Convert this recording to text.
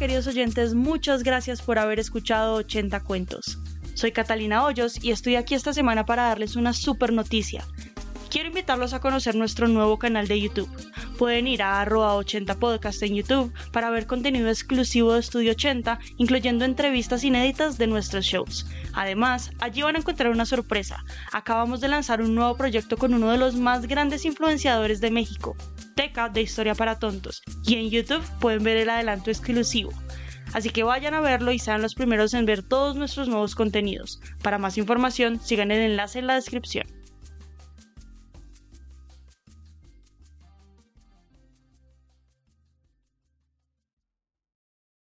Queridos oyentes, muchas gracias por haber escuchado 80 cuentos. Soy Catalina Hoyos y estoy aquí esta semana para darles una super noticia. Quiero invitarlos a conocer nuestro nuevo canal de YouTube. Pueden ir a arroba 80 podcast en YouTube para ver contenido exclusivo de Estudio 80, incluyendo entrevistas inéditas de nuestros shows. Además, allí van a encontrar una sorpresa. Acabamos de lanzar un nuevo proyecto con uno de los más grandes influenciadores de México, Teca de Historia para Tontos, y en YouTube pueden ver el adelanto exclusivo. Así que vayan a verlo y sean los primeros en ver todos nuestros nuevos contenidos. Para más información, sigan el enlace en la descripción.